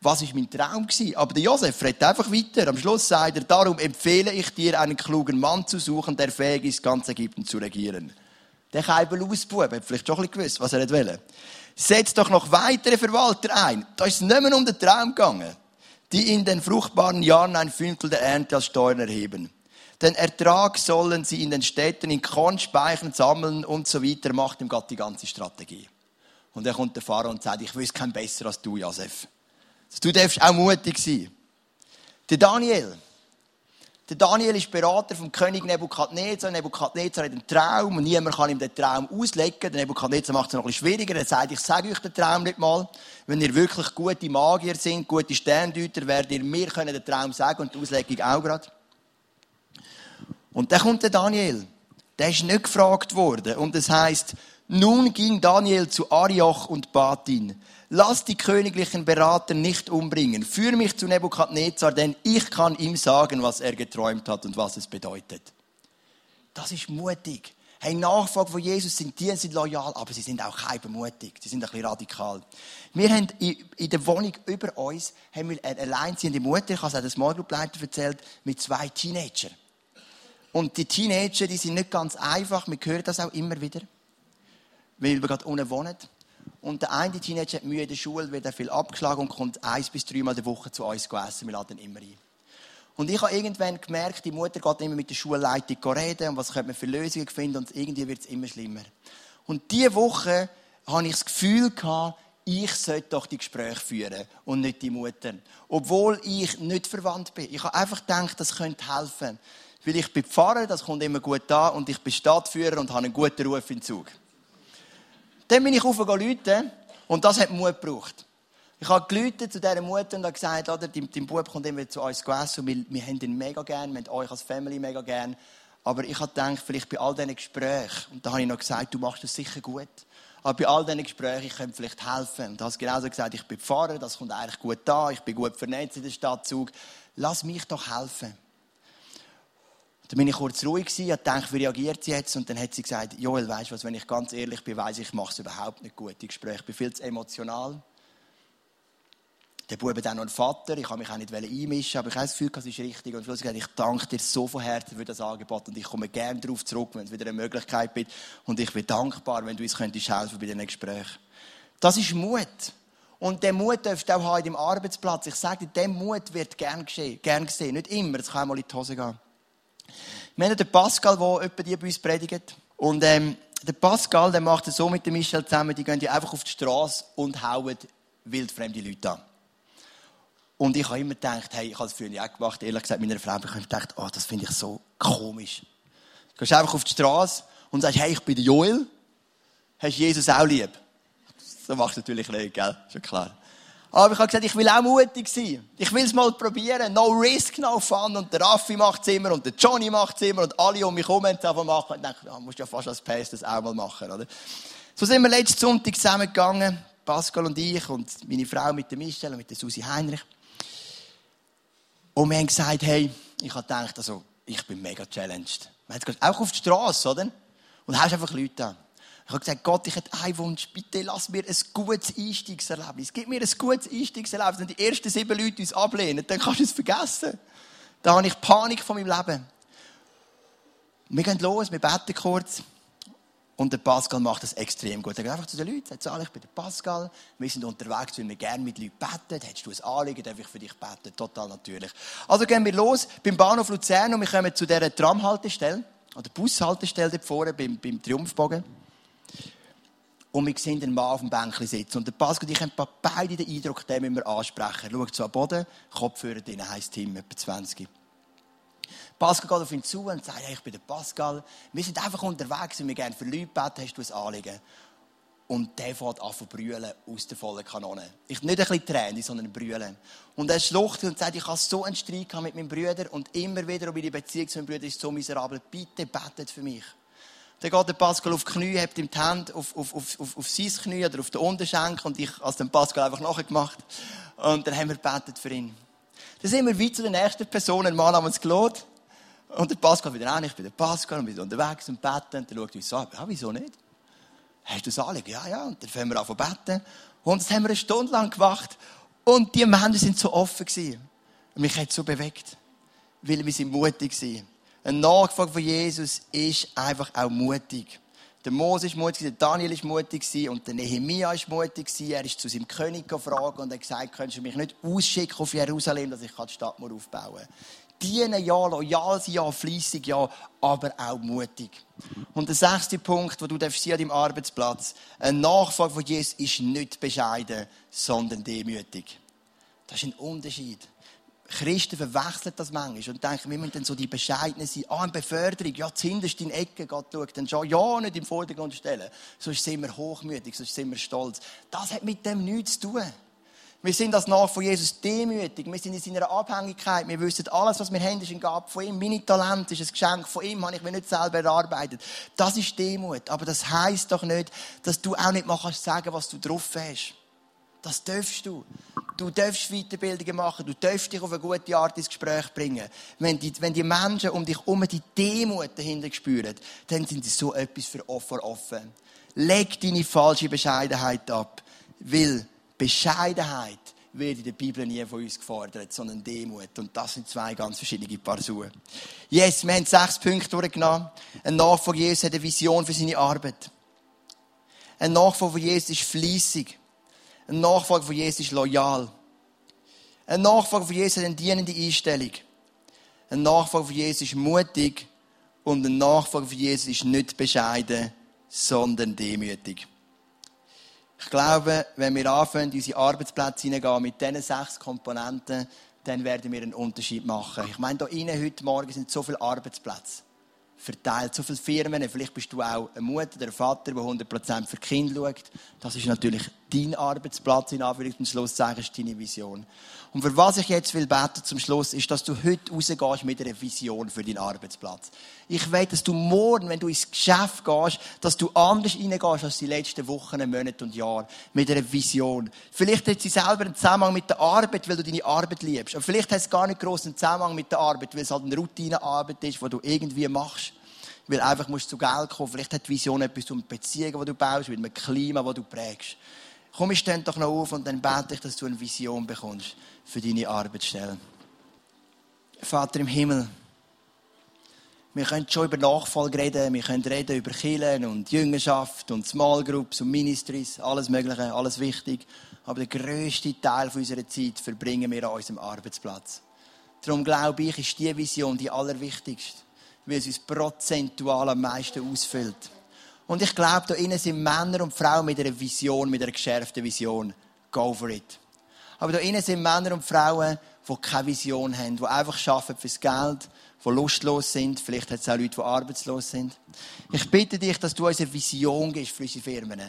was ist mein Traum gewesen? Aber der Josef redet einfach weiter. Am Schluss sagt er, darum empfehle ich dir, einen klugen Mann zu suchen, der fähig ist, ganz Ägypten zu regieren. Der Keibel-Ausbub hat vielleicht schon ein bisschen gewusst, was er will. Setz doch noch weitere Verwalter ein. Da ist es nicht mehr um den Traum gegangen. Die in den fruchtbaren Jahren ein Fünftel der Ernte als Steuern erheben. Den Ertrag sollen sie in den Städten in Kornspeichern sammeln und so weiter. Macht ihm Gott die ganze Strategie. Und dann kommt der Pharao und sagt, ich wüsste kein besser als du, Josef. Du darfst auch mutig sein. Der Daniel. Der Daniel ist Berater vom König Nebukadnezar. Nebukadnezar hat einen Traum und niemand kann ihm den Traum auslegen. Der Nebukadnezar macht es noch ein schwieriger. Er sagt, ich sage euch den Traum nicht mal. Wenn ihr wirklich gute Magier sind, gute Sterndeuter, werdet ihr mir den Traum sagen und die Auslegung auch gerade. Und dann kommt der Daniel. Der ist nicht gefragt worden. Und es heißt, nun ging Daniel zu Arioch und bat ihn, lass die königlichen Berater nicht umbringen. Führ mich zu Nebukadnezar, denn ich kann ihm sagen, was er geträumt hat und was es bedeutet. Das ist mutig. Hey, Nachfolger von Jesus sind die, sind loyal, aber sie sind auch mutig. Sie sind ein bisschen radikal. Wir haben in der Wohnung über uns haben wir eine alleinziehende Mutter, ich habe es auch der Small Group Leiter erzählt, mit zwei Teenagern. Und die Teenager, die sind nicht ganz einfach. Wir hören das auch immer wieder. Weil wir gerade unten wohnen. Und der eine Teenager hat Mühe in der Schule, wird viel abgeschlagen und kommt eins bis dreimal der Woche zu uns essen. Wir laden immer ein. Und ich habe irgendwann gemerkt, die Mutter geht immer mit der Schulleitung reden und was könnte man für Lösungen finden und irgendwie wird es immer schlimmer. Und diese Woche habe ich das Gefühl gehabt, ich sollte doch die Gespräche führen und nicht die Mutter. Obwohl ich nicht verwandt bin. Ich habe einfach gedacht, das könnte helfen. Weil ich bin Pfarrer, das kommt immer gut an, und ich bin Stadtführer und habe einen guten Ruf im Zug. Dann bin ich aufgegangen und das hat Mut gebraucht. Ich habe geläutet zu dieser Mutter und gesagt, oder, dein, dein Bub kommt immer zu uns essen und wir, wir haben ihn mega gern, wir haben euch als Family mega gern. Aber ich habe gedacht, vielleicht bei all diesen Gesprächen, und da habe ich noch gesagt, du machst das sicher gut, aber bei all diesen Gesprächen, ich könnte vielleicht helfen. Und du hast genauso gesagt, ich bin Pfarrer, das kommt eigentlich gut an, ich bin gut vernetzt in der Stadt Zug. Lass mich doch helfen. Dann bin ich kurz ruhig gewesen, habe gedacht, wie reagiert sie jetzt? Und dann hat sie gesagt, Joel, weißt du was, wenn ich ganz ehrlich bin, weiss ich, ich mache es überhaupt nicht gut. Die Gespräche, ich bin viel zu emotional. Der Bub hat auch noch einen Vater, ich habe mich auch nicht einmischen, aber ich habe das Gefühl, das ist richtig. Und gesagt, ich danke dir so von Herzen für das Angebot und ich komme gerne darauf zurück, wenn es wieder eine Möglichkeit gibt. Und ich bin dankbar, wenn du uns könntest helfen bei diesen Gesprächen. Das ist Mut. Und der Mut darfst du auch haben deinem Arbeitsplatz. Ich sage dir, der Mut wird gern, gern gesehen. Nicht immer, es kann mal in die Hose gehen. Wir haben den Pascal, der etwa die bei uns predigt. Und ähm, der Pascal, der macht es so mit dem Michel zusammen, die gehen die einfach auf die Straße und hauen wildfremde Leute an. Und ich habe immer gedacht, hey, ich habe es früher auch gemacht, ehrlich gesagt, meiner Frau, ich habe gedacht, oh, das finde ich so komisch. Du gehst einfach auf die Straße und sagst, hey, ich bin der Joel. Hast Jesus auch lieb? So machst du natürlich nicht, gell? Schon klar. Aber ich habe gesagt, ich will auch mutig sein. Ich will es mal probieren. No risk, no fun. Und der Raffi macht es immer und der Johnny macht es immer und alle um mich herum haben es einfach machen. Ich dachte, ja, musst ja fast als Pace das auch mal machen, oder? So sind wir letzten Sonntag zusammengegangen. Pascal und ich und meine Frau mit der Michelle und mit der Susi Heinrich. Und wir haben gesagt, hey, ich habe gedacht, also, ich bin mega challenged. Wir haben gesagt, auch auf die Straße, oder? Und haust einfach Leute an. Ich habe gesagt, Gott, ich hätte einen Wunsch. Bitte lass mir ein gutes Einstiegserlebnis. Gib mir ein gutes Einstiegserlebnis. Wenn die ersten sieben Leute uns ablehnen, dann kannst du es vergessen. Da habe ich Panik von meinem Leben. Wir gehen los, wir beten kurz. Und der Pascal macht das extrem gut. Er geht einfach zu den Leuten, sagt, ich bin der Pascal, wir sind unterwegs, weil wir gerne mit Leuten beten. Hättest du ein Anliegen, darf ich für dich beten? Total natürlich. Also gehen wir los beim Bahnhof Luzern und wir kommen zu dieser Tramhaltestelle, oder Bushaltestelle dort vorne beim, beim Triumphbogen. Und wir sehen den Mann auf dem Bänkchen sitzen. Und der Pascal und ich haben beide den Eindruck, den müssen wir ansprechen. Er schaut so am Boden, Kopfhörer drin, heisst Tim, etwa 20. Pascal geht auf ihn zu und sagt, hey, ich bin der Pascal. Wir sind einfach unterwegs und wir gerne für Leute beten, hast du ein Anliegen? Und der fährt an zu brüllen aus der vollen Kanone. Ich, nicht ein bisschen Tränen, sondern brüllen. Und er schluchzt und sagt, ich habe so einen Streit mit meinem Bruder und immer wieder um meine Beziehung zu meinem Bruder ist so miserabel. Bitte betet für mich. Dann geht der Pascal auf die Knie, hebt ihm die Hände auf, auf, auf, auf, auf sein Knie oder auf den Unterschenkel und ich als den Pascal einfach nachgemacht. Und dann haben wir gebetet für ihn. Dann sind wir weit zu der nächsten Person, ein Mann namens Claude. Und der Pascal wieder an, ich bin der Pascal und wir sind unterwegs und beten. Und dann schaut uns an, ja, wieso nicht? Hast du das Anliegen? Ja, ja. Und dann fangen wir an zu beten. Und das haben wir eine Stunde lang gemacht. Und die Menschen sind so offen gewesen. Und mich hat so bewegt. Weil wir sind mutig waren. Ein Nachfolger von Jesus ist einfach auch mutig. Der Mose ist mutig, der Daniel ist mutig und der Nehemia ist mutig Er ist zu seinem König gefragt und hat gesagt, könntest du mich nicht ausschicken auf Jerusalem, dass ich die Stadt aufbauen kann. Dienen ja, loyal sein ja, fleissig ja, aber auch mutig. Und der sechste Punkt, wo du darfst an deinem Arbeitsplatz, ein Nachfolger von Jesus ist nicht bescheiden, sondern demütig. Das ist ein Unterschied. Christen verwechseln das manchmal und denken, wir müssen dann so die Bescheidenen sein. Ah, eine Beförderung, ja, zuhinterst in Ecke, Gott schaut dann schon. Ja, nicht im Vordergrund stellen. Sonst sind wir hochmütig, sonst sind wir stolz. Das hat mit dem nichts zu tun. Wir sind als Nach von Jesus demütig. Wir sind in seiner Abhängigkeit. Wir wissen, alles, was wir haben, ist ein Gab von ihm. Meine Talent ist ein Geschenk von ihm. Habe ich mir nicht selber erarbeitet. Das ist Demut. Aber das heisst doch nicht, dass du auch nicht mal kannst was du drauf hast. Das darfst du. Du darfst Weiterbildungen machen, du darfst dich auf eine gute Art ins Gespräch bringen. Wenn die, wenn die Menschen um dich herum die Demut dahinter spüren, dann sind sie so etwas für offen offen. Leg deine falsche Bescheidenheit ab. Weil Bescheidenheit wird in der Bibel nie von uns gefordert, sondern Demut. Und das sind zwei ganz verschiedene Paar Schuhe. Yes, wir haben sechs Punkte durchgenommen. Ein Nachfolger Jesus hat eine Vision für seine Arbeit. Ein Nachfolger Jesus ist fließig. Ein Nachfolger von Jesus ist loyal. Ein Nachfolger von Jesus hat eine dienende Einstellung. Ein Nachfolger von Jesus ist mutig. Und ein Nachfolger von Jesus ist nicht bescheiden, sondern demütig. Ich glaube, wenn wir anfangen, in unsere Arbeitsplätze hineingehen mit diesen sechs Komponenten, dann werden wir einen Unterschied machen. Ich meine, da innen heute Morgen sind so viele Arbeitsplätze verteilt. So viele Firmen, vielleicht bist du auch eine Mutter oder ein Vater, der 100% für Kind schaut. Das ist natürlich dein Arbeitsplatz, in Anführungszeichen, zum Schluss sagen, ist deine Vision. Und für was ich jetzt will beten zum Schluss, ist, dass du heute rausgehst mit einer Vision für deinen Arbeitsplatz. Ich will, dass du morgen, wenn du ins Geschäft gehst, dass du anders reingehst als die letzten Wochen, Monate und Jahre. Mit einer Vision. Vielleicht hat sie selber einen Zusammenhang mit der Arbeit, weil du deine Arbeit liebst. Aber vielleicht hat es gar nicht großen Zusammenhang mit der Arbeit, weil es halt eine Routinearbeit ist, die du irgendwie machst weil einfach musst du zu Geld kommen. Vielleicht hat die Vision etwas mit Beziehungen, die du baust, mit einem Klima, das du prägst. Komm, ich stehe doch noch auf und dann bete ich, dass du eine Vision bekommst für deine Arbeitsstelle. Vater im Himmel, wir können schon über Nachfolge reden, wir können reden über Kirchen und Jüngerschaft und Small Groups und Ministries, alles Mögliche, alles wichtig. Aber der grösste Teil unserer Zeit verbringen wir an unserem Arbeitsplatz. Darum glaube ich, ist diese Vision die allerwichtigste, weil es uns prozentual am meisten ausfüllt. Und ich glaube, da innen sind Männer und Frauen mit einer Vision, mit einer geschärften Vision. Go for it. Aber da innen sind Männer und Frauen, die keine Vision haben, die einfach arbeiten fürs Geld, die lustlos sind. Vielleicht hat es auch Leute, die arbeitslos sind. Ich bitte dich, dass du uns eine Vision gibst für unsere Firmen.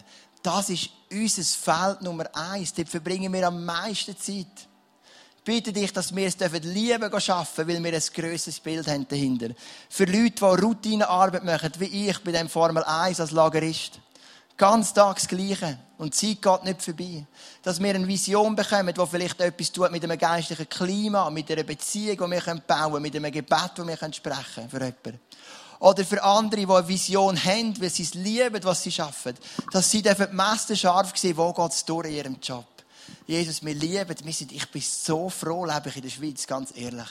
Das ist unser Feld Nummer eins. Dort verbringen wir am meisten Zeit bitte dich, dass wir es dürfen lieben arbeiten, weil wir ein grösseres Bild haben dahinter. Für Leute, die Routinearbeit machen, wie ich bei dem Formel 1 als Lagerist. Ganz tags Gleiche. Und die Zeit geht nicht vorbei. Dass wir eine Vision bekommen, die vielleicht etwas tut mit einem geistlichen Klima, mit einer Beziehung, die wir bauen können, mit einem Gebet, das wir sprechen können für jemanden. Oder für andere, die eine Vision haben, weil sie es lieben, was sie schaffen. Dass sie die Messer scharf sehen, wo geht es durch in ihrem Job. Jesus, wir lieben, wir sind, ich bin so froh, lebe ich in der Schweiz, ganz ehrlich.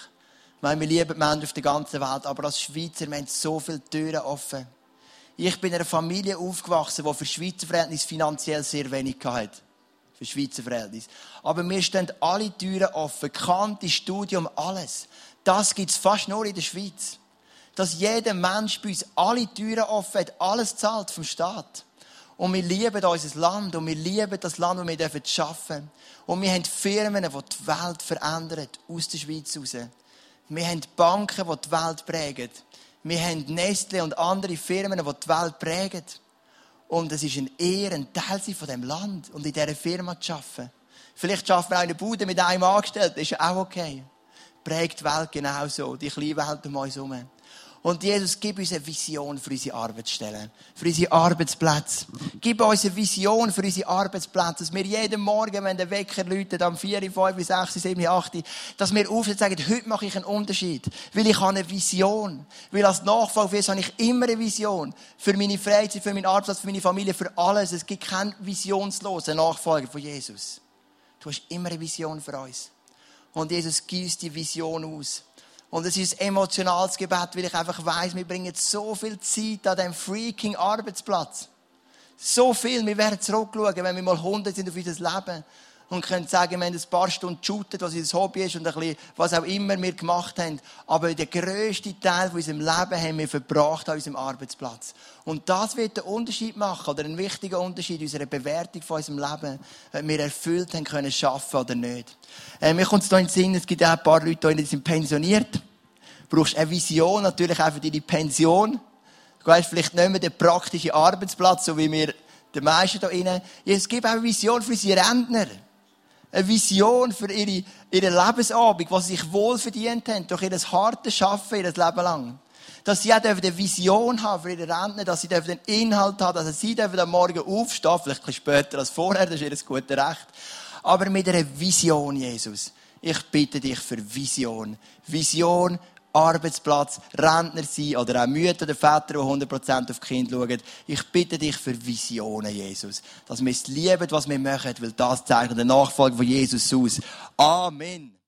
Weil wir lieben Menschen auf der ganzen Welt, aber als Schweizer, wir haben so viele Türen offen. Ich bin in einer Familie aufgewachsen, die für Schweizer Verhältnis finanziell sehr wenig hatte. Für Schweizer Verhältnis. Aber wir stehen alle Türen offen. Kante, Studium, alles. Das gibt es fast nur in der Schweiz. Dass jeder Mensch bei uns alle Türen offen hat, alles zahlt vom Staat. Und wir lieben unser Land und wir lieben das Land, das wir arbeiten dürfen. Und wir haben Firmen, die die Welt verändern, aus der Schweiz raus. Wir haben Banken, die die Welt prägen. Wir haben Nestle und andere Firmen, die die Welt prägen. Und es ist ein Ehre, ein Teil von diesem Land und in dieser Firma zu arbeiten. Vielleicht schaffen wir eine Bude mit einem Angestellten, ist auch okay. Prägt die Welt genauso, die kleine Welt um uns herum. Und Jesus, gib uns eine Vision für unsere Arbeitsstellen, für unsere Arbeitsplätze. Gib uns eine Vision für unsere Arbeitsplätze, dass wir jeden Morgen, wenn der Wecker läutet, am 4, 5, 6, 7, 8, dass wir aufstehen und sagen, heute mache ich einen Unterschied. Weil ich habe eine Vision. Weil als Nachfolger habe ich immer eine Vision. Für meine Freizeit, für meinen Arbeitsplatz, für meine Familie, für alles. Es gibt keinen visionslosen Nachfolger von Jesus. Du hast immer eine Vision für uns. Und Jesus gießt die Vision aus. Und es ist ein emotionales Gebet, weil ich einfach weiß, wir bringen so viel Zeit an diesem freaking Arbeitsplatz. So viel. Wir werden zurückschauen, wenn wir mal 100 sind auf unser Leben und können sagen, wir haben ein paar Stunden geshootet, was unser Hobby ist und ein bisschen, was auch immer wir gemacht haben. Aber den grössten Teil von unserem Leben haben wir verbracht an unserem Arbeitsplatz. Und das wird den Unterschied machen, oder einen wichtigen Unterschied unserer Bewertung von unserem Leben, ob wir erfüllt haben können, schaffen oder nicht. Äh, mir kommt es da in den Sinn, es gibt auch ein paar Leute, die sind pensioniert. Du brauchst eine Vision natürlich auch für deine Pension. Du hast vielleicht nicht mehr den praktischen Arbeitsplatz, so wie wir die meisten hier drinnen. Es gibt auch eine Vision für unsere Rentner eine Vision für ihre, ihre Lebensabend, was sie sich wohl verdient haben, durch ihr hartes Arbeiten, ihr Leben lang. Dass sie auch eine Vision haben für ihre Rentner, dass sie einen Inhalt haben, dass sie am Morgen aufstehen, vielleicht ein bisschen später als vorher, das ist ihr gutes Recht. Aber mit einer Vision, Jesus. Ich bitte dich für Vision. Vision Arbeitsplatz, Rentner sein oder auch Mütter oder Väter, die 100% auf die Kinder schauen. Ich bitte dich für Visionen, Jesus. Dass wir es lieben, was wir machen, weil das zeichnet der Nachfolger von Jesus aus. Amen.